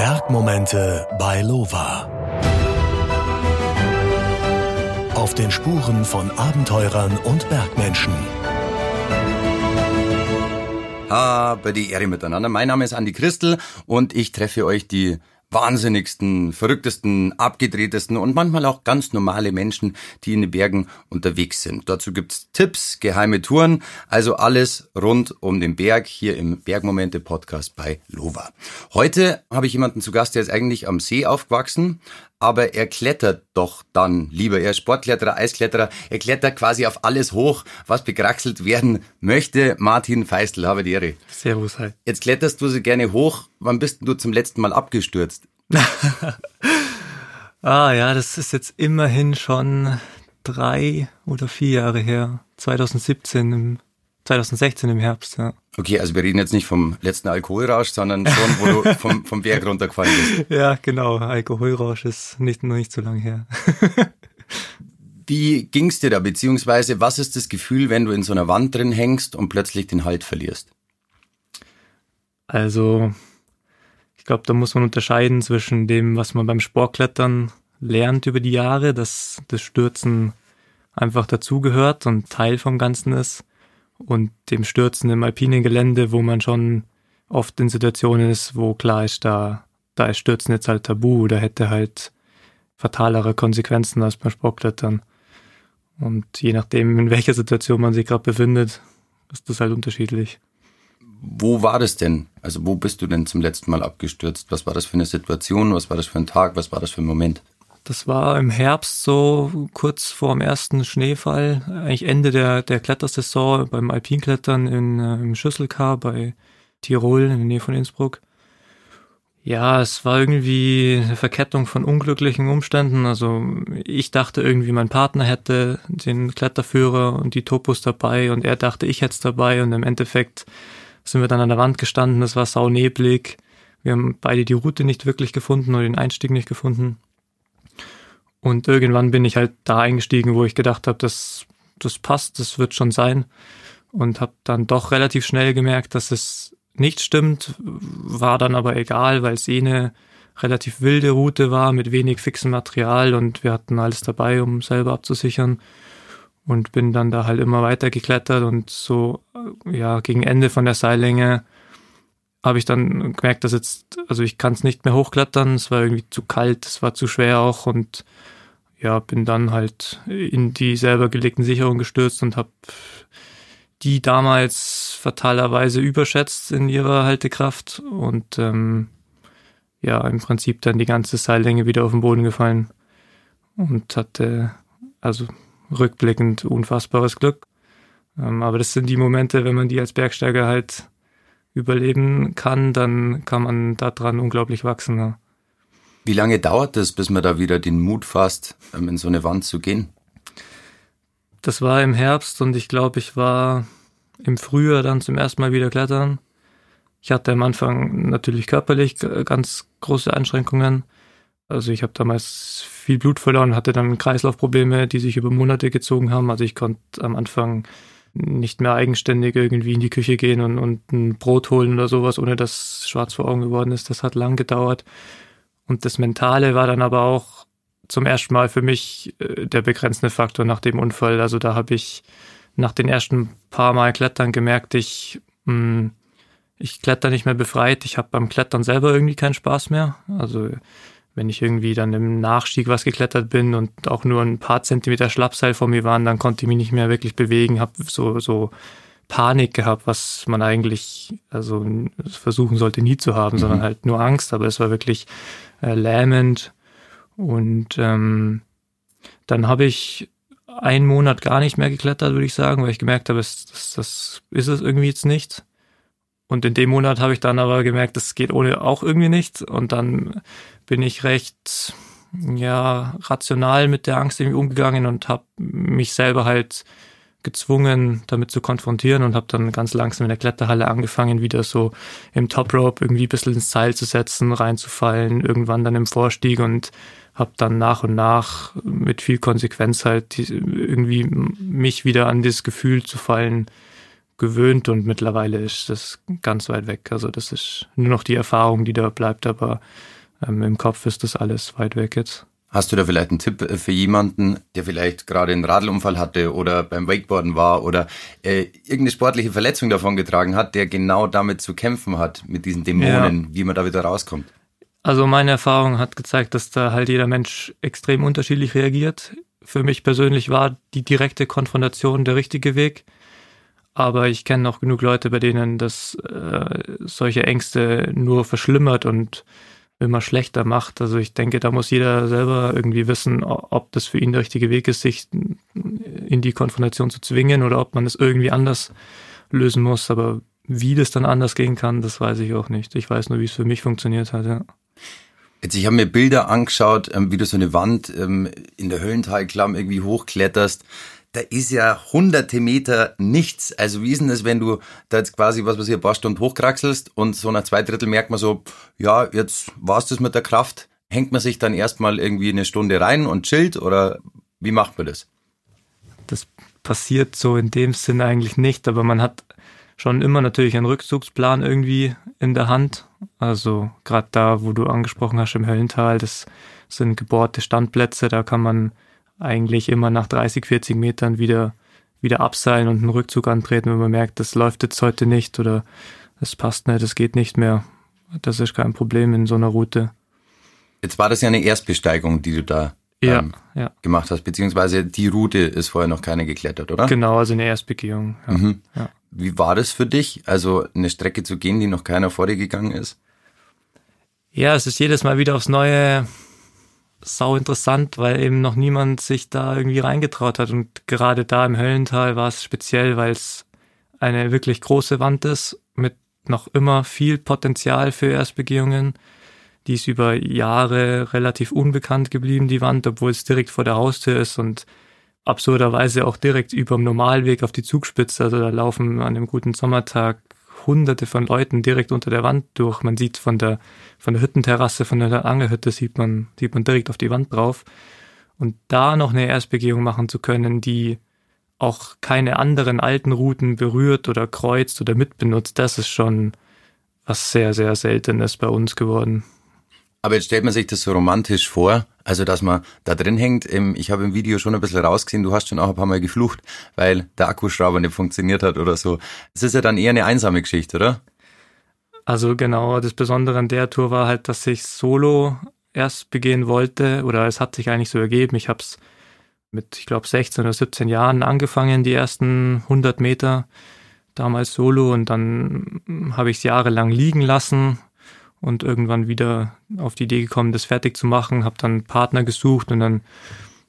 Bergmomente bei Lova. Auf den Spuren von Abenteurern und Bergmenschen. Habe die Ehre miteinander. Mein Name ist Andi Christel und ich treffe euch die wahnsinnigsten, verrücktesten, abgedrehtesten und manchmal auch ganz normale Menschen, die in den Bergen unterwegs sind. Dazu gibt's Tipps, geheime Touren, also alles rund um den Berg hier im Bergmomente Podcast bei Lova. Heute habe ich jemanden zu Gast, der ist eigentlich am See aufgewachsen, aber er klettert doch dann lieber. Er ist Sportkletterer, Eiskletterer. Er klettert quasi auf alles hoch, was bekraxelt werden möchte. Martin Feistel, habe die Ehre. Servus, hi. Jetzt kletterst du so gerne hoch. Wann bist du zum letzten Mal abgestürzt? ah ja, das ist jetzt immerhin schon drei oder vier Jahre her. 2017 im 2016 im Herbst, ja. Okay, also wir reden jetzt nicht vom letzten Alkoholrausch, sondern schon, wo du vom, vom Berg runtergefallen bist. Ja, genau. Alkoholrausch ist nicht, noch nicht so lange her. Wie ging's dir da, beziehungsweise was ist das Gefühl, wenn du in so einer Wand drin hängst und plötzlich den Halt verlierst? Also, ich glaube, da muss man unterscheiden zwischen dem, was man beim Sportklettern lernt über die Jahre, dass das Stürzen einfach dazugehört und Teil vom Ganzen ist und dem Stürzen im alpinen Gelände, wo man schon oft in Situationen ist, wo klar ist, da, da ist Stürzen jetzt halt tabu oder hätte halt fatalere Konsequenzen als beim Sportklettern. Und je nachdem, in welcher Situation man sich gerade befindet, ist das halt unterschiedlich. Wo war das denn? Also wo bist du denn zum letzten Mal abgestürzt? Was war das für eine Situation? Was war das für ein Tag? Was war das für ein Moment? Das war im Herbst so kurz vor dem ersten Schneefall, eigentlich Ende der, der Klettersaison beim Alpinklettern in, äh, im Schüsselkar bei Tirol in der Nähe von Innsbruck. Ja, es war irgendwie eine Verkettung von unglücklichen Umständen. Also ich dachte irgendwie, mein Partner hätte den Kletterführer und die Topos dabei und er dachte, ich hätte es dabei und im Endeffekt sind wir dann an der Wand gestanden, es war sauneblig. Wir haben beide die Route nicht wirklich gefunden oder den Einstieg nicht gefunden. Und irgendwann bin ich halt da eingestiegen, wo ich gedacht habe, das, das passt, das wird schon sein. Und habe dann doch relativ schnell gemerkt, dass es nicht stimmt, war dann aber egal, weil es eh eine relativ wilde Route war mit wenig fixem Material und wir hatten alles dabei, um selber abzusichern. Und bin dann da halt immer weiter geklettert und so, ja, gegen Ende von der Seillänge habe ich dann gemerkt, dass jetzt, also ich kann es nicht mehr hochklettern, es war irgendwie zu kalt, es war zu schwer auch und ja, bin dann halt in die selber gelegten Sicherungen gestürzt und habe die damals fatalerweise überschätzt in ihrer Haltekraft und ähm, ja, im Prinzip dann die ganze Seillänge wieder auf den Boden gefallen und hatte also rückblickend unfassbares Glück. Ähm, aber das sind die Momente, wenn man die als Bergsteiger halt überleben kann, dann kann man daran unglaublich wachsen. Ja. Wie lange dauert es, bis man da wieder den Mut fasst, ähm, in so eine Wand zu gehen? Das war im Herbst und ich glaube, ich war im Frühjahr dann zum ersten Mal wieder klettern. Ich hatte am Anfang natürlich körperlich ganz große Einschränkungen. Also ich habe damals viel Blut verloren, hatte dann Kreislaufprobleme, die sich über Monate gezogen haben. Also ich konnte am Anfang nicht mehr eigenständig irgendwie in die Küche gehen und, und ein Brot holen oder sowas, ohne dass schwarz vor Augen geworden ist. Das hat lang gedauert. Und das Mentale war dann aber auch zum ersten Mal für mich äh, der begrenzende Faktor nach dem Unfall. Also da habe ich nach den ersten paar Mal Klettern gemerkt, ich, mh, hm, ich kletter nicht mehr befreit. Ich habe beim Klettern selber irgendwie keinen Spaß mehr. Also wenn ich irgendwie dann im Nachstieg was geklettert bin und auch nur ein paar Zentimeter Schlappseil vor mir waren, dann konnte ich mich nicht mehr wirklich bewegen, habe so, so Panik gehabt, was man eigentlich also versuchen sollte nie zu haben, mhm. sondern halt nur Angst. Aber es war wirklich äh, lähmend. Und ähm, dann habe ich einen Monat gar nicht mehr geklettert, würde ich sagen, weil ich gemerkt habe, das, das, das ist es irgendwie jetzt nicht. Und in dem Monat habe ich dann aber gemerkt, das geht ohne auch irgendwie nicht. Und dann bin ich recht ja rational mit der Angst irgendwie umgegangen und habe mich selber halt gezwungen, damit zu konfrontieren und habe dann ganz langsam in der Kletterhalle angefangen, wieder so im Top Rope irgendwie ein bisschen ins Seil zu setzen, reinzufallen, irgendwann dann im Vorstieg und habe dann nach und nach mit viel Konsequenz halt irgendwie mich wieder an das Gefühl zu fallen gewöhnt und mittlerweile ist das ganz weit weg. Also das ist nur noch die Erfahrung, die da bleibt, aber ähm, im Kopf ist das alles weit weg jetzt. Hast du da vielleicht einen Tipp äh, für jemanden, der vielleicht gerade einen Radlunfall hatte oder beim Wakeboarden war oder äh, irgendeine sportliche Verletzung davon getragen hat, der genau damit zu kämpfen hat, mit diesen Dämonen, ja. wie man da wieder rauskommt? Also meine Erfahrung hat gezeigt, dass da halt jeder Mensch extrem unterschiedlich reagiert. Für mich persönlich war die direkte Konfrontation der richtige Weg. Aber ich kenne auch genug Leute, bei denen das äh, solche Ängste nur verschlimmert und immer schlechter macht. Also ich denke, da muss jeder selber irgendwie wissen, ob das für ihn der richtige Weg ist, sich in die Konfrontation zu zwingen oder ob man es irgendwie anders lösen muss. Aber wie das dann anders gehen kann, das weiß ich auch nicht. Ich weiß nur, wie es für mich funktioniert hat, ja. Jetzt, ich habe mir Bilder angeschaut, ähm, wie du so eine Wand ähm, in der Höllentalklamm irgendwie hochkletterst da ist ja hunderte Meter nichts. Also wie ist denn das, wenn du da jetzt quasi, was weiß ich, ein paar Stunden hochkraxelst und so nach zwei Drittel merkt man so, ja, jetzt war's das mit der Kraft. Hängt man sich dann erstmal irgendwie eine Stunde rein und chillt oder wie macht man das? Das passiert so in dem Sinn eigentlich nicht, aber man hat schon immer natürlich einen Rückzugsplan irgendwie in der Hand. Also gerade da, wo du angesprochen hast im Höllental, das sind gebohrte Standplätze, da kann man eigentlich immer nach 30, 40 Metern wieder, wieder abseilen und einen Rückzug antreten, wenn man merkt, das läuft jetzt heute nicht oder das passt nicht, das geht nicht mehr. Das ist kein Problem in so einer Route. Jetzt war das ja eine Erstbesteigung, die du da ja, ähm, ja. gemacht hast, beziehungsweise die Route ist vorher noch keine geklettert, oder? Genau, also eine Erstbegehung. Ja. Mhm. Ja. Wie war das für dich, also eine Strecke zu gehen, die noch keiner vor dir gegangen ist? Ja, es ist jedes Mal wieder aufs Neue sau interessant, weil eben noch niemand sich da irgendwie reingetraut hat. Und gerade da im Höllental war es speziell, weil es eine wirklich große Wand ist mit noch immer viel Potenzial für Erstbegehungen. Die ist über Jahre relativ unbekannt geblieben, die Wand, obwohl es direkt vor der Haustür ist und absurderweise auch direkt über dem Normalweg auf die Zugspitze. Also da laufen an einem guten Sommertag hunderte von Leuten direkt unter der Wand durch. Man sieht von der, von der Hüttenterrasse, von der Angelhütte sieht man, sieht man direkt auf die Wand drauf. Und da noch eine Erstbegehung machen zu können, die auch keine anderen alten Routen berührt oder kreuzt oder mitbenutzt, das ist schon was sehr, sehr Seltenes bei uns geworden. Aber jetzt stellt man sich das so romantisch vor, also dass man da drin hängt. Ich habe im Video schon ein bisschen rausgesehen, du hast schon auch ein paar Mal geflucht, weil der Akkuschrauber nicht funktioniert hat oder so. Es ist ja dann eher eine einsame Geschichte, oder? Also genau, das Besondere an der Tour war halt, dass ich solo erst begehen wollte oder es hat sich eigentlich so ergeben. Ich habe es mit, ich glaube, 16 oder 17 Jahren angefangen, die ersten 100 Meter damals solo und dann habe ich es jahrelang liegen lassen, und irgendwann wieder auf die Idee gekommen, das fertig zu machen, habe dann Partner gesucht und dann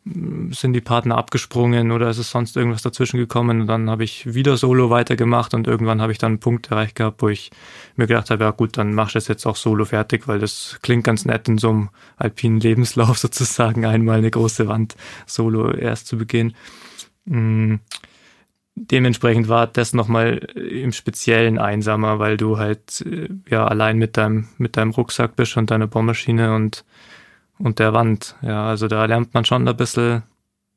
mm, sind die Partner abgesprungen oder ist es sonst irgendwas dazwischen gekommen und dann habe ich wieder solo weitergemacht und irgendwann habe ich dann einen Punkt erreicht gehabt, wo ich mir gedacht habe, ja gut, dann mach ich das jetzt auch solo fertig, weil das klingt ganz nett in so einem alpinen Lebenslauf sozusagen einmal eine große Wand solo erst zu begehen. Dementsprechend war das nochmal im Speziellen einsamer, weil du halt äh, ja allein mit deinem, mit deinem Rucksack bist und deiner Bohrmaschine und, und der Wand. Ja, also da lernt man schon ein bisschen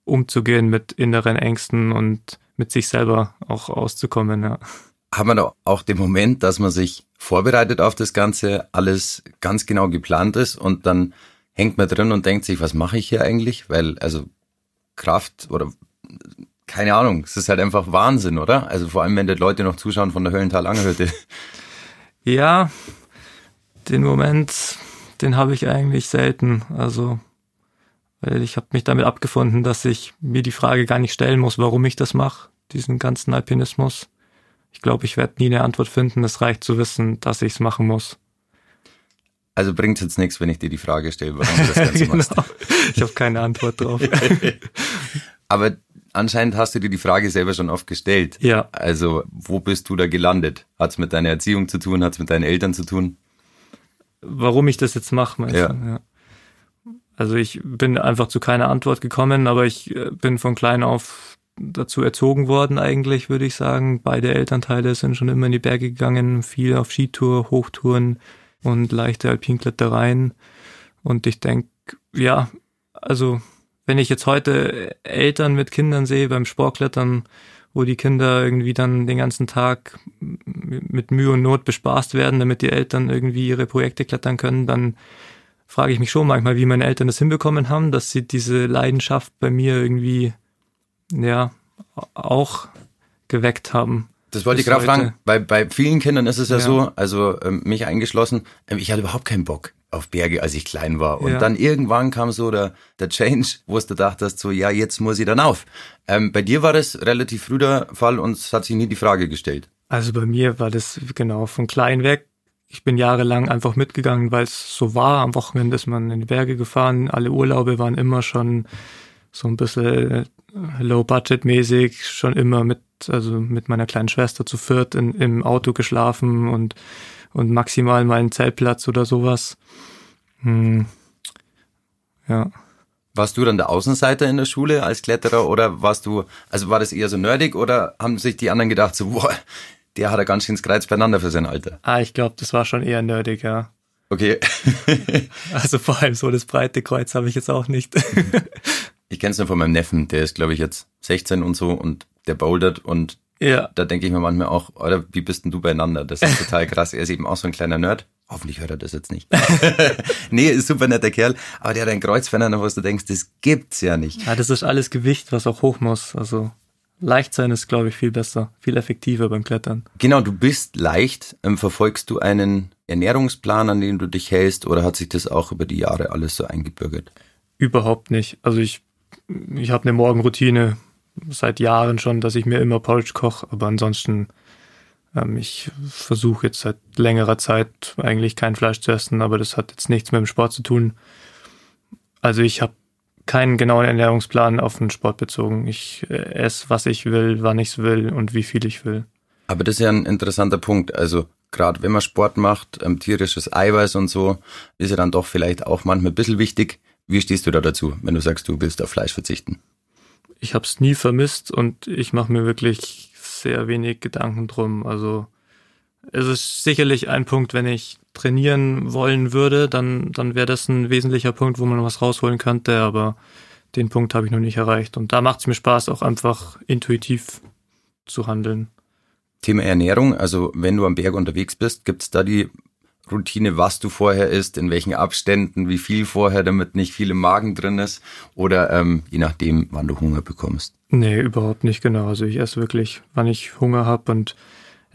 umzugehen mit inneren Ängsten und mit sich selber auch auszukommen, ja. Haben wir auch den Moment, dass man sich vorbereitet auf das Ganze, alles ganz genau geplant ist und dann hängt man drin und denkt sich, was mache ich hier eigentlich? Weil, also Kraft oder keine Ahnung, es ist halt einfach Wahnsinn, oder? Also vor allem, wenn die Leute noch zuschauen von der Höllental Angelhütte. Ja, den Moment, den habe ich eigentlich selten. Also, weil ich habe mich damit abgefunden, dass ich mir die Frage gar nicht stellen muss, warum ich das mache, diesen ganzen Alpinismus. Ich glaube, ich werde nie eine Antwort finden. Es reicht zu wissen, dass ich es machen muss. Also bringt jetzt nichts, wenn ich dir die Frage stelle, warum du das Ganze genau. machst. Ich habe keine Antwort drauf. Aber anscheinend hast du dir die Frage selber schon oft gestellt. Ja. Also, wo bist du da gelandet? Hat es mit deiner Erziehung zu tun? Hat es mit deinen Eltern zu tun? Warum ich das jetzt mache, meinst ja. du? Ja. Also ich bin einfach zu keiner Antwort gekommen, aber ich äh, bin von klein auf dazu erzogen worden eigentlich, würde ich sagen. Beide Elternteile sind schon immer in die Berge gegangen, viel auf Skitour, Hochtouren und leichte Alpinklettereien. Und ich denke, ja, also wenn ich jetzt heute Eltern mit Kindern sehe beim Sportklettern wo die Kinder irgendwie dann den ganzen Tag mit Mühe und Not bespaßt werden, damit die Eltern irgendwie ihre Projekte klettern können, dann frage ich mich schon manchmal, wie meine Eltern das hinbekommen haben, dass sie diese Leidenschaft bei mir irgendwie, ja, auch geweckt haben. Das wollte ich gerade fragen, weil bei vielen Kindern ist es ja, ja. so, also ähm, mich eingeschlossen, ähm, ich hatte überhaupt keinen Bock auf Berge, als ich klein war. Und ja. dann irgendwann kam so der, der Change, wo du dachtest, so, ja, jetzt muss ich dann auf. Ähm, bei dir war das relativ früh der Fall und es hat sich nie die Frage gestellt. Also bei mir war das genau von klein weg. Ich bin jahrelang einfach mitgegangen, weil es so war. Am Wochenende ist man in die Berge gefahren. Alle Urlaube waren immer schon so ein bisschen äh, low-budget-mäßig, schon immer mit, also mit meiner kleinen Schwester zu viert in, im Auto geschlafen und und maximal mal einen Zeltplatz oder sowas. Hm. Ja. Warst du dann der Außenseiter in der Schule als Kletterer oder warst du, also war das eher so nerdig oder haben sich die anderen gedacht so, boah, der hat ja ganz schön Kreuz beieinander für sein Alter? Ah, ich glaube, das war schon eher nerdig, ja. Okay. also vor allem so das breite Kreuz habe ich jetzt auch nicht. ich kenne es nur von meinem Neffen, der ist glaube ich jetzt 16 und so und der bouldert und ja. Da denke ich mir manchmal auch, oder wie bist denn du beieinander? Das ist total krass. Er ist eben auch so ein kleiner Nerd. Hoffentlich hört er das jetzt nicht. nee, ist super netter Kerl, aber der hat ein Kreuzfender, wo du denkst, das gibt's ja nicht. Ja, das ist alles Gewicht, was auch hoch muss. Also leicht sein ist, glaube ich, viel besser, viel effektiver beim Klettern. Genau, du bist leicht. Ähm, verfolgst du einen Ernährungsplan, an den du dich hältst, oder hat sich das auch über die Jahre alles so eingebürgert? Überhaupt nicht. Also ich, ich habe eine Morgenroutine, seit Jahren schon, dass ich mir immer Porridge koche, aber ansonsten, ähm, ich versuche jetzt seit längerer Zeit eigentlich kein Fleisch zu essen, aber das hat jetzt nichts mit dem Sport zu tun. Also ich habe keinen genauen Ernährungsplan auf den Sport bezogen. Ich äh, esse, was ich will, wann ich es will und wie viel ich will. Aber das ist ja ein interessanter Punkt. Also gerade wenn man Sport macht, ähm, tierisches Eiweiß und so, ist ja dann doch vielleicht auch manchmal ein bisschen wichtig. Wie stehst du da dazu, wenn du sagst, du willst auf Fleisch verzichten? Ich habe es nie vermisst und ich mache mir wirklich sehr wenig Gedanken drum. Also es ist sicherlich ein Punkt, wenn ich trainieren wollen würde, dann, dann wäre das ein wesentlicher Punkt, wo man was rausholen könnte, aber den Punkt habe ich noch nicht erreicht. Und da macht es mir Spaß, auch einfach intuitiv zu handeln. Thema Ernährung, also wenn du am Berg unterwegs bist, gibt es da die Routine, was du vorher isst, in welchen Abständen, wie viel vorher, damit nicht viel im Magen drin ist oder ähm, je nachdem, wann du Hunger bekommst? Nee, überhaupt nicht genau. Also ich esse wirklich, wann ich Hunger habe und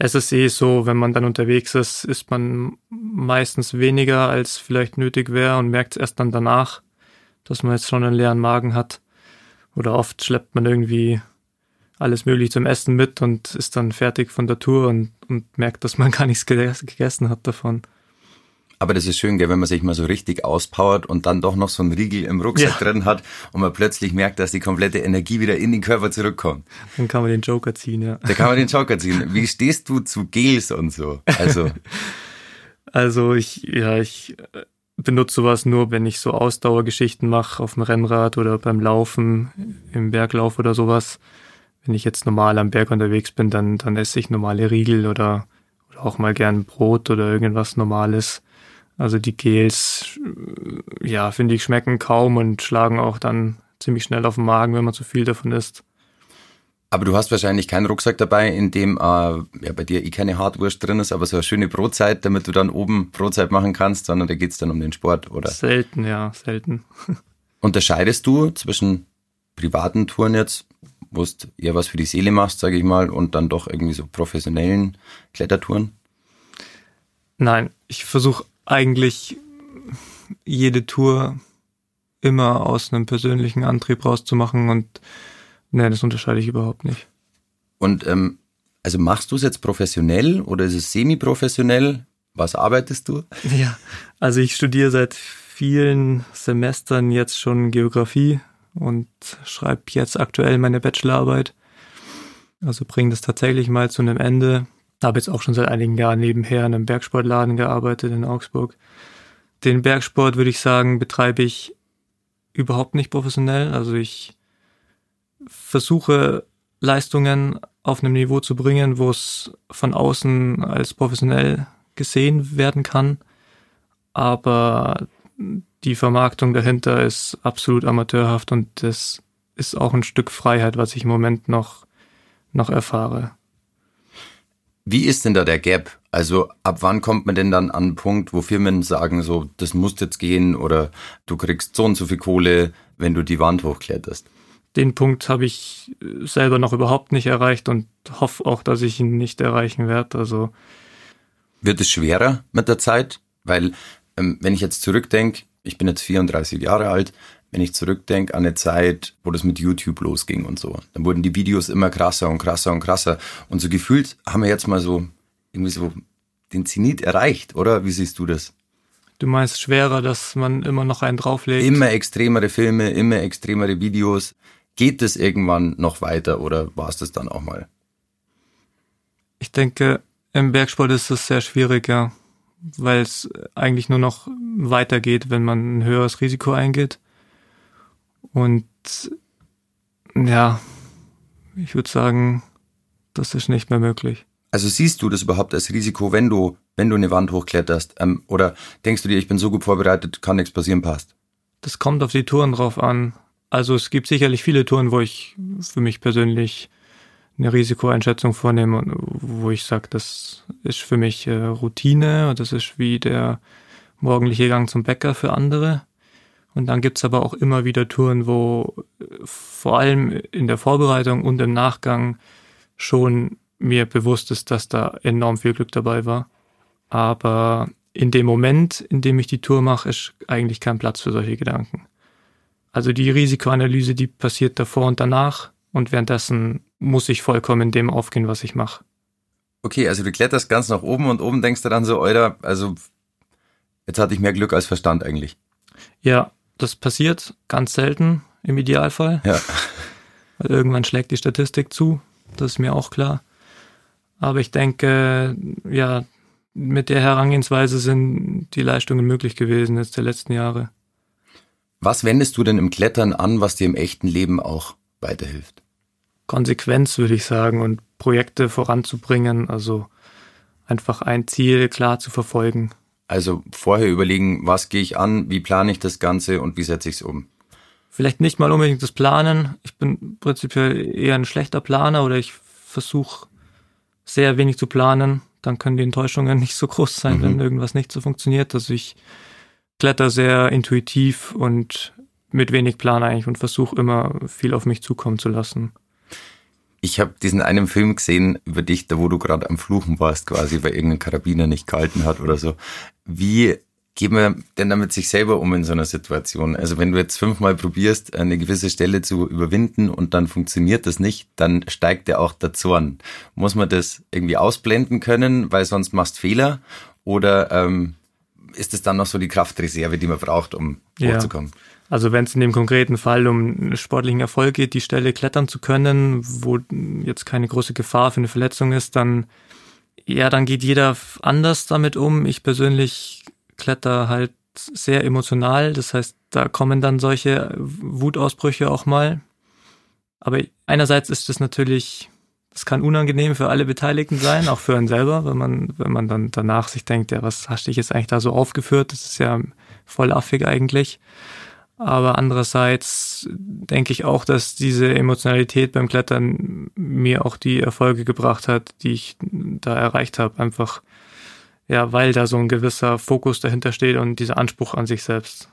es ist eh so, wenn man dann unterwegs ist, isst man meistens weniger, als vielleicht nötig wäre und merkt es erst dann danach, dass man jetzt schon einen leeren Magen hat. Oder oft schleppt man irgendwie alles mögliche zum Essen mit und ist dann fertig von der Tour und, und merkt, dass man gar nichts gegessen hat davon. Aber das ist schön, gell, wenn man sich mal so richtig auspowert und dann doch noch so einen Riegel im Rucksack ja. drin hat und man plötzlich merkt, dass die komplette Energie wieder in den Körper zurückkommt. Dann kann man den Joker ziehen, ja. Da kann man den Joker ziehen. Wie stehst du zu Gels und so? Also. also ich, ja, ich äh, benutze sowas nur, wenn ich so Ausdauergeschichten mache auf dem Rennrad oder beim Laufen, im Berglauf oder sowas. Wenn ich jetzt normal am Berg unterwegs bin, dann, dann esse ich normale Riegel oder, oder auch mal gern Brot oder irgendwas Normales. Also die Gels, ja, finde ich, schmecken kaum und schlagen auch dann ziemlich schnell auf den Magen, wenn man zu viel davon isst. Aber du hast wahrscheinlich keinen Rucksack dabei, in dem äh, ja, bei dir eh keine Hartwurst drin ist, aber so eine schöne Brotzeit, damit du dann oben Brotzeit machen kannst, sondern da geht's dann um den Sport, oder? Selten, ja, selten. Unterscheidest du zwischen privaten Touren jetzt, wo du eher was für die Seele machst, sage ich mal, und dann doch irgendwie so professionellen Klettertouren? Nein, ich versuche eigentlich jede Tour immer aus einem persönlichen Antrieb rauszumachen und ne, das unterscheide ich überhaupt nicht. Und ähm, also machst du es jetzt professionell oder ist es semi-professionell? Was arbeitest du? Ja, also ich studiere seit vielen Semestern jetzt schon Geografie und schreibe jetzt aktuell meine Bachelorarbeit. Also bringe das tatsächlich mal zu einem Ende. Habe jetzt auch schon seit einigen Jahren nebenher in einem Bergsportladen gearbeitet in Augsburg. Den Bergsport würde ich sagen, betreibe ich überhaupt nicht professionell. Also ich versuche Leistungen auf einem Niveau zu bringen, wo es von außen als professionell gesehen werden kann. Aber die Vermarktung dahinter ist absolut amateurhaft und das ist auch ein Stück Freiheit, was ich im Moment noch noch erfahre. Wie ist denn da der Gap? Also ab wann kommt man denn dann an einen Punkt, wo Firmen sagen, so, das muss jetzt gehen oder du kriegst so und so viel Kohle, wenn du die Wand hochkletterst? Den Punkt habe ich selber noch überhaupt nicht erreicht und hoffe auch, dass ich ihn nicht erreichen werde. Also wird es schwerer mit der Zeit? Weil ähm, wenn ich jetzt zurückdenke, ich bin jetzt 34 Jahre alt, wenn ich zurückdenke an eine Zeit, wo das mit YouTube losging und so, dann wurden die Videos immer krasser und krasser und krasser. Und so gefühlt haben wir jetzt mal so irgendwie so den Zenit erreicht, oder? Wie siehst du das? Du meinst schwerer, dass man immer noch einen drauflegt? Immer extremere Filme, immer extremere Videos. Geht es irgendwann noch weiter oder war es das dann auch mal? Ich denke, im Bergsport ist es sehr schwieriger, weil es eigentlich nur noch weitergeht, wenn man ein höheres Risiko eingeht. Und ja, ich würde sagen, das ist nicht mehr möglich. Also siehst du das überhaupt als Risiko, wenn du, wenn du eine Wand hochkletterst? Ähm, oder denkst du dir, ich bin so gut vorbereitet, kann nichts passieren, passt? Das kommt auf die Touren drauf an. Also es gibt sicherlich viele Touren, wo ich für mich persönlich eine Risikoeinschätzung vornehme, wo ich sage, das ist für mich äh, Routine, das ist wie der morgendliche Gang zum Bäcker für andere. Und dann gibt's aber auch immer wieder Touren, wo äh, vor allem in der Vorbereitung und im Nachgang schon mir bewusst ist, dass da enorm viel Glück dabei war. Aber in dem Moment, in dem ich die Tour mache, ist eigentlich kein Platz für solche Gedanken. Also die Risikoanalyse, die passiert davor und danach und währenddessen muss ich vollkommen in dem aufgehen, was ich mache. Okay, also du kletterst ganz nach oben und oben denkst du dann so, Alter, also jetzt hatte ich mehr Glück als Verstand eigentlich. Ja, das passiert ganz selten im Idealfall. Ja. Weil irgendwann schlägt die Statistik zu, das ist mir auch klar. Aber ich denke, ja, mit der Herangehensweise sind die Leistungen möglich gewesen jetzt der letzten Jahre. Was wendest du denn im Klettern an, was dir im echten Leben auch weiterhilft? Konsequenz, würde ich sagen, und Projekte voranzubringen, also einfach ein Ziel klar zu verfolgen. Also vorher überlegen, was gehe ich an, wie plane ich das Ganze und wie setze ich es um? Vielleicht nicht mal unbedingt das Planen. Ich bin prinzipiell eher ein schlechter Planer oder ich versuche sehr wenig zu planen. Dann können die Enttäuschungen nicht so groß sein, mhm. wenn irgendwas nicht so funktioniert. Also ich kletter sehr intuitiv und mit wenig Plan eigentlich und versuche immer viel auf mich zukommen zu lassen. Ich habe diesen einen Film gesehen über dich, da wo du gerade am Fluchen warst, quasi, weil irgendein Karabiner nicht gehalten hat oder so. Wie geht man denn damit sich selber um in so einer Situation? Also wenn du jetzt fünfmal probierst, eine gewisse Stelle zu überwinden und dann funktioniert das nicht, dann steigt ja auch der Zorn. Muss man das irgendwie ausblenden können, weil sonst machst Fehler? Oder ähm, ist es dann noch so die Kraftreserve, die man braucht, um ja. hochzukommen? Also wenn es in dem konkreten Fall um sportlichen Erfolg geht, die Stelle klettern zu können, wo jetzt keine große Gefahr für eine Verletzung ist, dann ja, dann geht jeder anders damit um. Ich persönlich kletter halt sehr emotional, das heißt, da kommen dann solche Wutausbrüche auch mal. Aber einerseits ist es natürlich, das kann unangenehm für alle Beteiligten sein, auch für einen selber, wenn man, wenn man dann danach sich denkt, ja, was hast du dich jetzt eigentlich da so aufgeführt? Das ist ja voll affig eigentlich. Aber andererseits denke ich auch, dass diese Emotionalität beim Klettern mir auch die Erfolge gebracht hat, die ich da erreicht habe. Einfach, ja, weil da so ein gewisser Fokus dahinter steht und dieser Anspruch an sich selbst.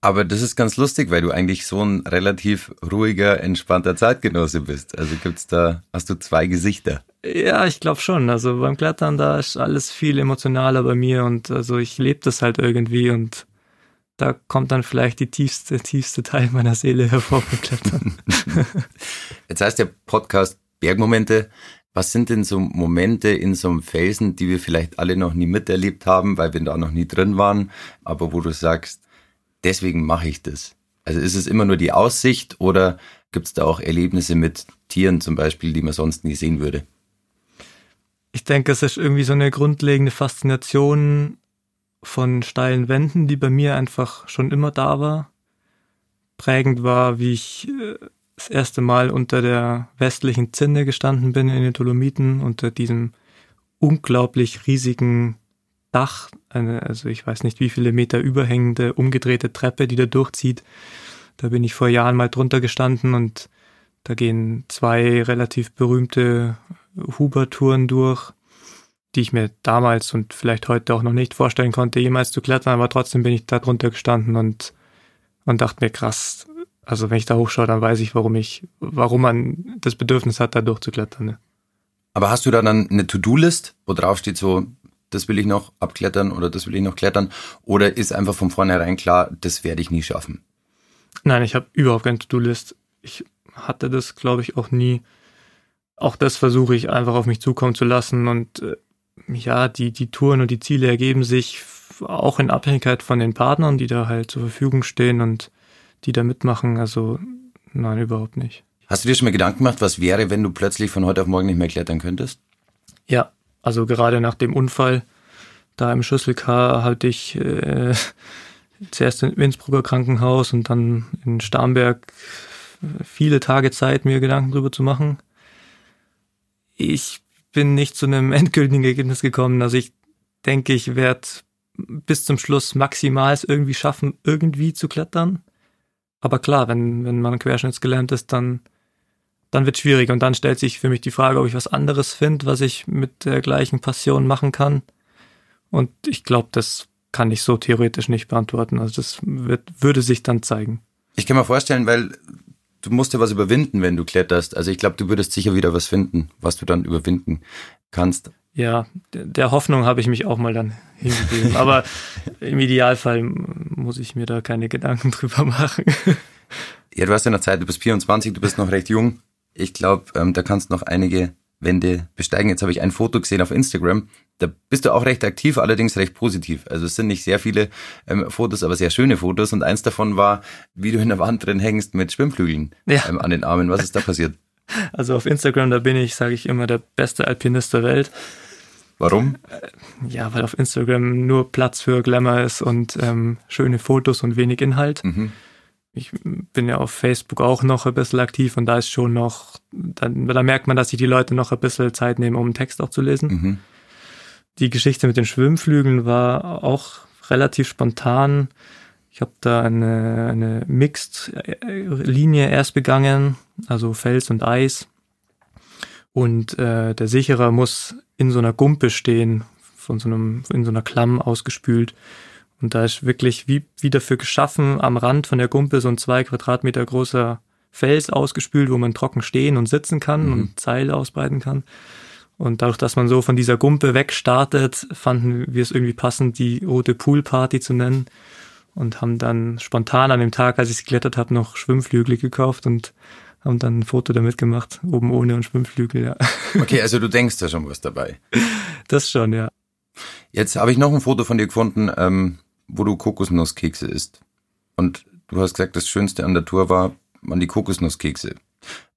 Aber das ist ganz lustig, weil du eigentlich so ein relativ ruhiger, entspannter Zeitgenosse bist. Also gibt's da, hast du zwei Gesichter? Ja, ich glaube schon. Also beim Klettern, da ist alles viel emotionaler bei mir und also ich lebe das halt irgendwie und da kommt dann vielleicht die tiefste, tiefste Teil meiner Seele hervorgeklettert. Jetzt heißt der Podcast Bergmomente. Was sind denn so Momente in so einem Felsen, die wir vielleicht alle noch nie miterlebt haben, weil wir da noch nie drin waren, aber wo du sagst, deswegen mache ich das? Also ist es immer nur die Aussicht oder gibt es da auch Erlebnisse mit Tieren zum Beispiel, die man sonst nie sehen würde? Ich denke, es ist irgendwie so eine grundlegende Faszination von steilen Wänden, die bei mir einfach schon immer da war. Prägend war, wie ich äh, das erste Mal unter der westlichen Zinne gestanden bin in den Dolomiten, unter diesem unglaublich riesigen Dach, eine, also ich weiß nicht wie viele Meter überhängende, umgedrehte Treppe, die da durchzieht. Da bin ich vor Jahren mal drunter gestanden und Da gehen zwei relativ berühmte Huber-Touren durch, die ich mir damals und vielleicht heute auch noch nicht vorstellen konnte, jemals zu klettern, aber trotzdem bin ich da drunter gestanden und, und dachte mir, krass, also wenn ich da hochschaue, dann weiß ich, warum ich, warum man das Bedürfnis hat, da durchzuklettern. Ne? Aber hast du da dann eine To-Do-List, wo drauf steht so, das will ich noch abklettern oder das will ich noch klettern? Oder ist einfach von vornherein klar, das werde ich nie schaffen? Nein, ich habe überhaupt keine To-Do-List. Ich hatte das, glaube ich, auch nie. Auch das versuche ich einfach auf mich zukommen zu lassen und äh, ja, die, die Touren und die Ziele ergeben sich auch in Abhängigkeit von den Partnern, die da halt zur Verfügung stehen und die da mitmachen. Also nein, überhaupt nicht. Hast du dir schon mal Gedanken gemacht, was wäre, wenn du plötzlich von heute auf morgen nicht mehr klettern könntest? Ja, also gerade nach dem Unfall da im Schüsselkar hatte ich äh, zuerst im Innsbrucker Krankenhaus und dann in Starnberg viele Tage Zeit, mir Gedanken drüber zu machen. Ich bin nicht zu einem endgültigen Ergebnis gekommen. Also ich denke, ich werde bis zum Schluss maximal es irgendwie schaffen, irgendwie zu klettern. Aber klar, wenn, wenn man querschnittsgelähmt ist, dann, dann wird schwierig. Und dann stellt sich für mich die Frage, ob ich was anderes finde, was ich mit der gleichen Passion machen kann. Und ich glaube, das kann ich so theoretisch nicht beantworten. Also das wird, würde sich dann zeigen. Ich kann mir vorstellen, weil du musst ja was überwinden, wenn du kletterst. Also ich glaube, du würdest sicher wieder was finden, was du dann überwinden kannst. Ja, der Hoffnung habe ich mich auch mal dann hingegeben. Aber im Idealfall muss ich mir da keine Gedanken drüber machen. Ja, du hast ja noch Zeit, du bist 24, du bist noch recht jung. Ich glaube, ähm, da kannst noch einige Wände besteigen. Jetzt habe ich ein Foto gesehen auf Instagram. Da bist du auch recht aktiv, allerdings recht positiv. Also es sind nicht sehr viele ähm, Fotos, aber sehr schöne Fotos. Und eins davon war, wie du in der Wand drin hängst mit Schwimmflügeln ja. ähm, an den Armen. Was ist da passiert? Also auf Instagram, da bin ich, sage ich immer, der beste Alpinist der Welt. Warum? Äh, ja, weil auf Instagram nur Platz für Glamour ist und ähm, schöne Fotos und wenig Inhalt. Mhm ich bin ja auf Facebook auch noch ein bisschen aktiv und da ist schon noch, dann, da merkt man, dass sich die Leute noch ein bisschen Zeit nehmen, um einen Text auch zu lesen. Mhm. Die Geschichte mit den Schwimmflügeln war auch relativ spontan. Ich habe da eine, eine Mixed-Linie erst begangen, also Fels und Eis. Und äh, der Sicherer muss in so einer Gumpe stehen, von so einem, in so einer Klamm ausgespült. Und da ist wirklich wie, wie dafür geschaffen, am Rand von der Gumpe so ein zwei Quadratmeter großer Fels ausgespült, wo man trocken stehen und sitzen kann mhm. und Seile ausbreiten kann. Und dadurch, dass man so von dieser Gumpe wegstartet, fanden wir es irgendwie passend, die Rote Pool Party zu nennen. Und haben dann spontan an dem Tag, als ich geklettert habe, noch Schwimmflügel gekauft und haben dann ein Foto damit gemacht, oben ohne und Schwimmflügel, ja. Okay, also du denkst da schon was dabei. Das schon, ja. Jetzt habe ich noch ein Foto von dir gefunden. Ähm wo du Kokosnusskekse isst. Und du hast gesagt, das Schönste an der Tour war, waren die Kokosnusskekse.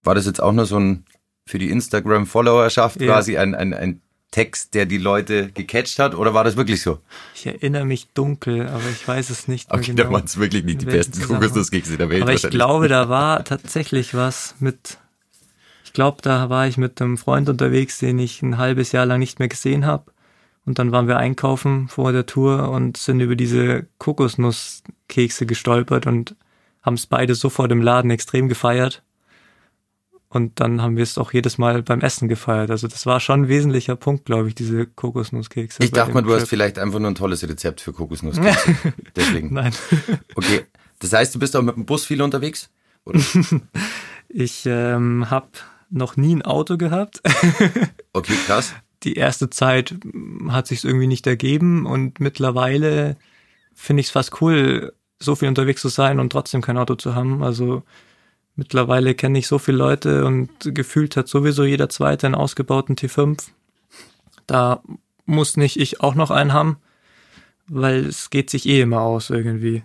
War das jetzt auch nur so ein für die Instagram-Followerschaft ja. quasi ein, ein, ein Text, der die Leute gecatcht hat, oder war das wirklich so? Ich erinnere mich dunkel, aber ich weiß es nicht okay, genau. da waren es wirklich nicht die besten Kokosnusskekse der Welt. Aber ich glaube, da war tatsächlich was mit, ich glaube, da war ich mit einem Freund unterwegs, den ich ein halbes Jahr lang nicht mehr gesehen habe. Und dann waren wir einkaufen vor der Tour und sind über diese Kokosnusskekse gestolpert und haben es beide sofort im Laden extrem gefeiert. Und dann haben wir es auch jedes Mal beim Essen gefeiert. Also das war schon ein wesentlicher Punkt, glaube ich, diese Kokosnusskekse. Ich dachte mal, du Trip. hast vielleicht einfach nur ein tolles Rezept für Kokosnusskekse. Deswegen. Nein. Okay. Das heißt, du bist auch mit dem Bus viel unterwegs? Ich ähm, habe noch nie ein Auto gehabt. okay, krass die erste Zeit hat sich irgendwie nicht ergeben und mittlerweile finde ich es fast cool, so viel unterwegs zu sein und trotzdem kein Auto zu haben. Also mittlerweile kenne ich so viele Leute und gefühlt hat sowieso jeder zweite einen ausgebauten T5. Da muss nicht ich auch noch einen haben, weil es geht sich eh immer aus irgendwie.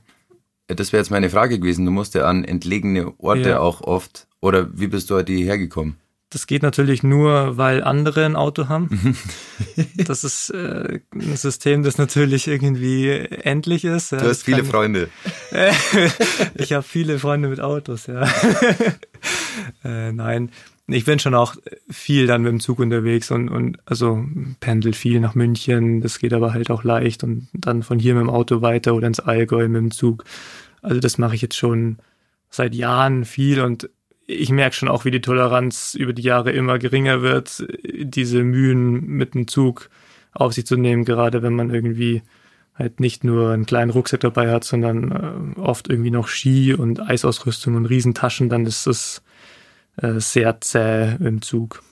Das wäre jetzt meine Frage gewesen. Du musst ja an entlegene Orte ja. auch oft. Oder wie bist du heute hierher gekommen? Das geht natürlich nur, weil andere ein Auto haben. das ist äh, ein System, das natürlich irgendwie endlich ist. Du hast viele Freunde. ich habe viele Freunde mit Autos, ja. äh, nein, ich bin schon auch viel dann mit dem Zug unterwegs und, und also pendel viel nach München. Das geht aber halt auch leicht und dann von hier mit dem Auto weiter oder ins Allgäu mit dem Zug. Also das mache ich jetzt schon seit Jahren viel und ich merke schon auch, wie die Toleranz über die Jahre immer geringer wird, diese Mühen mit dem Zug auf sich zu nehmen, gerade wenn man irgendwie halt nicht nur einen kleinen Rucksack dabei hat, sondern äh, oft irgendwie noch Ski und Eisausrüstung und Riesentaschen, dann ist das äh, sehr zäh im Zug.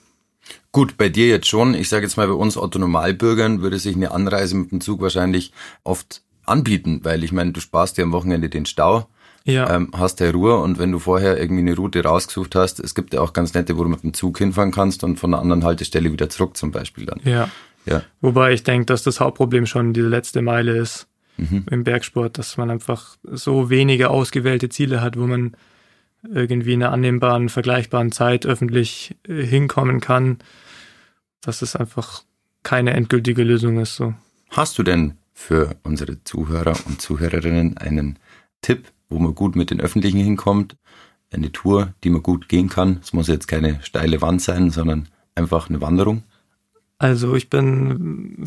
Gut, bei dir jetzt schon. Ich sage jetzt mal, bei uns Autonomalbürgern würde sich eine Anreise mit dem Zug wahrscheinlich oft anbieten, weil ich meine, du sparst dir am Wochenende den Stau, ja. ähm, hast der Ruhe und wenn du vorher irgendwie eine Route rausgesucht hast, es gibt ja auch ganz nette, wo du mit dem Zug hinfahren kannst und von einer anderen Haltestelle wieder zurück zum Beispiel dann. Ja. ja. Wobei ich denke, dass das Hauptproblem schon diese letzte Meile ist mhm. im Bergsport, dass man einfach so wenige ausgewählte Ziele hat, wo man irgendwie in einer annehmbaren, vergleichbaren Zeit öffentlich äh, hinkommen kann, dass es einfach keine endgültige Lösung ist. So. Hast du denn für unsere Zuhörer und Zuhörerinnen einen Tipp, wo man gut mit den Öffentlichen hinkommt? Eine Tour, die man gut gehen kann. Es muss jetzt keine steile Wand sein, sondern einfach eine Wanderung. Also ich bin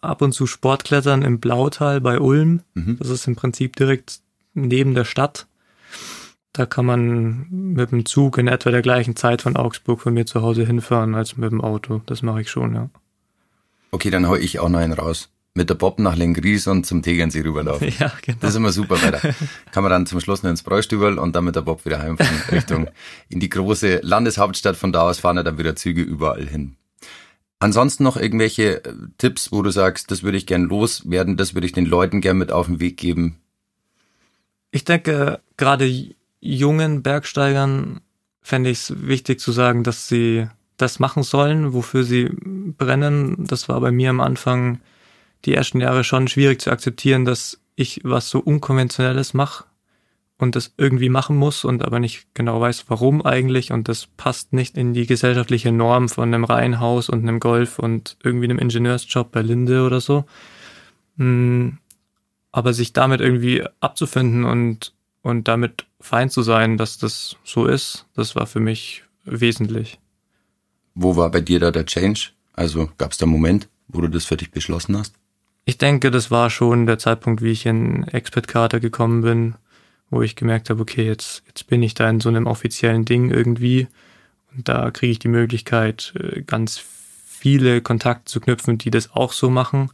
ab und zu Sportklettern im Blautal bei Ulm. Mhm. Das ist im Prinzip direkt neben der Stadt. Da kann man mit dem Zug in etwa der gleichen Zeit von Augsburg von mir zu Hause hinfahren als mit dem Auto. Das mache ich schon, ja. Okay, dann hau ich auch noch einen raus. Mit der Bob nach Lengries und zum Tegernsee rüberlaufen. Ja, genau. Das ist immer super, weil da kann man dann zum Schluss noch ins Bräustübel und dann mit der Bob wieder heimfahren Richtung in die große Landeshauptstadt. Von da aus fahren dann wieder Züge überall hin. Ansonsten noch irgendwelche äh, Tipps, wo du sagst, das würde ich gern loswerden, das würde ich den Leuten gern mit auf den Weg geben? Ich denke, gerade jungen Bergsteigern fände ich es wichtig zu sagen, dass sie das machen sollen, wofür sie brennen. Das war bei mir am Anfang die ersten Jahre schon schwierig zu akzeptieren, dass ich was so Unkonventionelles mache und das irgendwie machen muss und aber nicht genau weiß, warum eigentlich und das passt nicht in die gesellschaftliche Norm von einem Reihenhaus und einem Golf und irgendwie einem Ingenieursjob bei Linde oder so. Hm, aber sich damit irgendwie abzufinden und und damit fein zu sein, dass das so ist, das war für mich wesentlich. Wo war bei dir da der Change? Also gab es da einen Moment, wo du das für dich beschlossen hast? Ich denke, das war schon der Zeitpunkt, wie ich in Expert Carter gekommen bin, wo ich gemerkt habe, okay, jetzt, jetzt bin ich da in so einem offiziellen Ding irgendwie und da kriege ich die Möglichkeit, äh, ganz viele Kontakte zu knüpfen, die das auch so machen,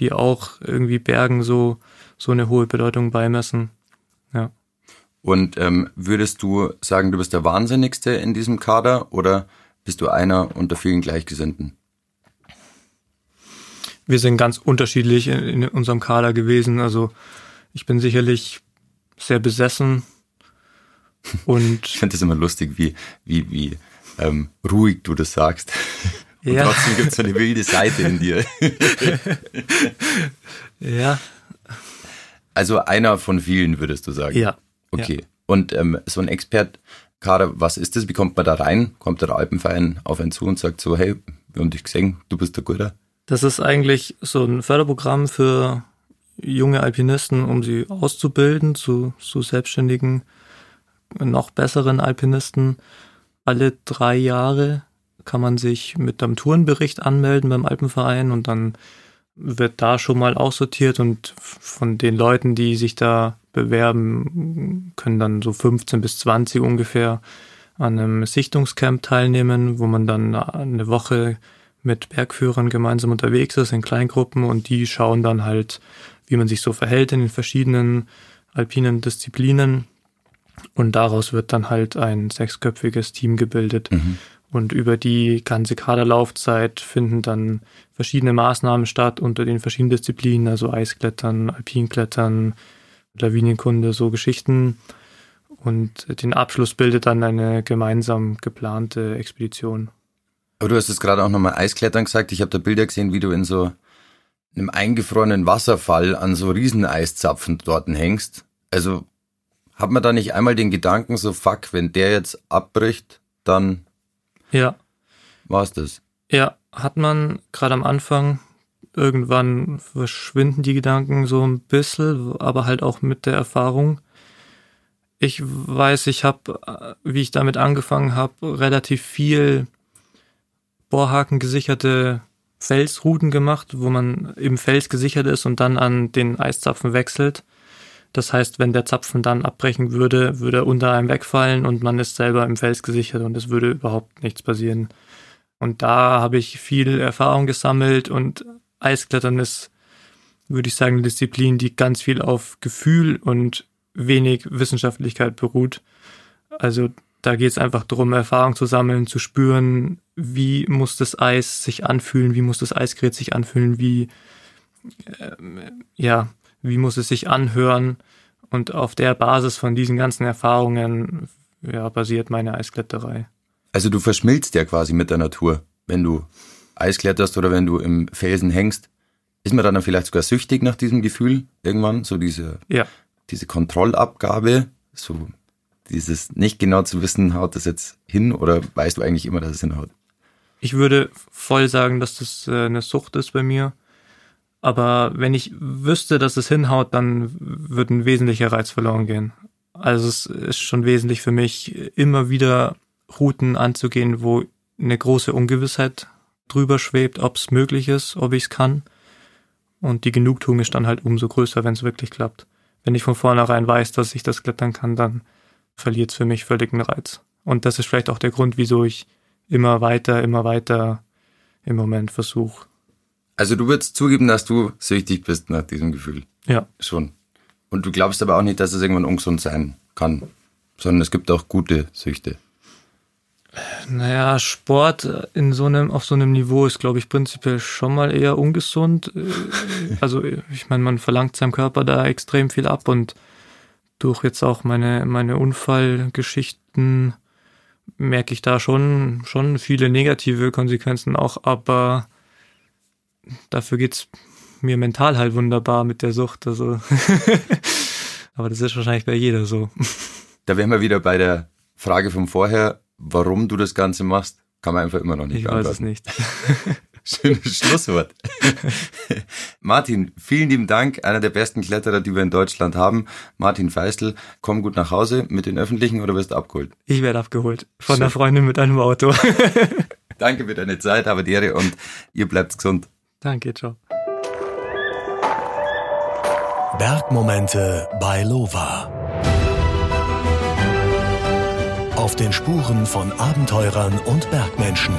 die auch irgendwie Bergen so, so eine hohe Bedeutung beimessen. Ja. Und ähm, würdest du sagen, du bist der Wahnsinnigste in diesem Kader oder bist du einer unter vielen Gleichgesinnten? Wir sind ganz unterschiedlich in, in unserem Kader gewesen. Also ich bin sicherlich sehr besessen und ich finde das immer lustig, wie wie wie ähm, ruhig du das sagst. Und ja. trotzdem gibt es eine wilde Seite in dir. ja. Also einer von vielen, würdest du sagen. Ja. Okay. Ja. Und ähm, so ein Expertkader, was ist das? Wie kommt man da rein? Kommt der Alpenverein auf einen zu und sagt so, hey, wir haben dich gesehen, du bist der Guter? Das ist eigentlich so ein Förderprogramm für junge Alpinisten, um sie auszubilden zu, zu selbstständigen, noch besseren Alpinisten. Alle drei Jahre kann man sich mit einem Tourenbericht anmelden beim Alpenverein und dann wird da schon mal aussortiert und von den Leuten, die sich da bewerben, können dann so 15 bis 20 ungefähr an einem Sichtungscamp teilnehmen, wo man dann eine Woche mit Bergführern gemeinsam unterwegs ist in Kleingruppen und die schauen dann halt, wie man sich so verhält in den verschiedenen alpinen Disziplinen und daraus wird dann halt ein sechsköpfiges Team gebildet. Mhm. Und über die ganze Kaderlaufzeit finden dann verschiedene Maßnahmen statt unter den verschiedenen Disziplinen, also Eisklettern, Alpinklettern, Lawinenkunde, so Geschichten. Und den Abschluss bildet dann eine gemeinsam geplante Expedition. Aber du hast es gerade auch nochmal Eisklettern gesagt. Ich habe da Bilder gesehen, wie du in so einem eingefrorenen Wasserfall an so Rieseneiszapfen dort hängst. Also hat man da nicht einmal den Gedanken so, fuck, wenn der jetzt abbricht, dann ja. war's das. Ja, hat man gerade am Anfang, irgendwann verschwinden die Gedanken so ein bisschen, aber halt auch mit der Erfahrung. Ich weiß, ich habe, wie ich damit angefangen habe, relativ viel Bohrhaken gesicherte Felsrouten gemacht, wo man im Fels gesichert ist und dann an den Eiszapfen wechselt. Das heißt, wenn der Zapfen dann abbrechen würde, würde er unter einem wegfallen und man ist selber im Fels gesichert und es würde überhaupt nichts passieren. Und da habe ich viel Erfahrung gesammelt und Eisklettern ist, würde ich sagen, eine Disziplin, die ganz viel auf Gefühl und wenig Wissenschaftlichkeit beruht. Also da geht es einfach darum, Erfahrung zu sammeln, zu spüren, wie muss das Eis sich anfühlen, wie muss das Eisgerät sich anfühlen, wie äh, ja, wie muss es sich anhören. Und auf der Basis von diesen ganzen Erfahrungen ja, basiert meine Eiskletterei. Also du verschmilzt ja quasi mit der Natur, wenn du Eis kletterst oder wenn du im Felsen hängst. Ist man dann vielleicht sogar süchtig nach diesem Gefühl irgendwann? So diese, ja. diese Kontrollabgabe, so dieses nicht genau zu wissen, haut das jetzt hin oder weißt du eigentlich immer, dass es hinhaut? Ich würde voll sagen, dass das äh, eine Sucht ist bei mir. Aber wenn ich wüsste, dass es hinhaut, dann würde ein wesentlicher Reiz verloren gehen. Also es ist schon wesentlich für mich, immer wieder Routen anzugehen, wo eine große Ungewissheit drüber schwebt, ob es möglich ist, ob ich es kann. Und die Genugtuung ist dann halt umso größer, wenn es wirklich klappt. Wenn ich von vornherein weiß, dass ich das klettern kann, dann verliert es für mich völlig den Reiz. Und das ist vielleicht auch der Grund, wieso ich immer weiter, immer weiter im Moment versuche. Also du würdest zugeben, dass du süchtig bist nach diesem Gefühl. Ja. Schon. Und du glaubst aber auch nicht, dass es irgendwann ungesund sein kann, sondern es gibt auch gute Süchte. Naja, Sport in so einem, auf so einem Niveau ist, glaube ich, prinzipiell schon mal eher ungesund. Also, ich meine, man verlangt seinem Körper da extrem viel ab und durch jetzt auch meine, meine Unfallgeschichten merke ich da schon, schon viele negative Konsequenzen auch, aber dafür geht's mir mental halt wunderbar mit der Sucht. Also, aber das ist wahrscheinlich bei jeder so. Da wären wir wieder bei der Frage von vorher, warum du das Ganze machst, kann man einfach immer noch nicht ich beantworten. Ich weiß es nicht. Schönes Schlusswort. Martin, vielen lieben Dank. Einer der besten Kletterer, die wir in Deutschland haben. Martin Feistel, komm gut nach Hause mit den Öffentlichen oder wirst du abgeholt? Ich werde abgeholt. Von so. der Freundin mit einem Auto. Danke für deine Zeit, aber die Ehre und ihr bleibt gesund. Danke, ciao. Bergmomente bei Lova. Auf den Spuren von Abenteurern und Bergmenschen.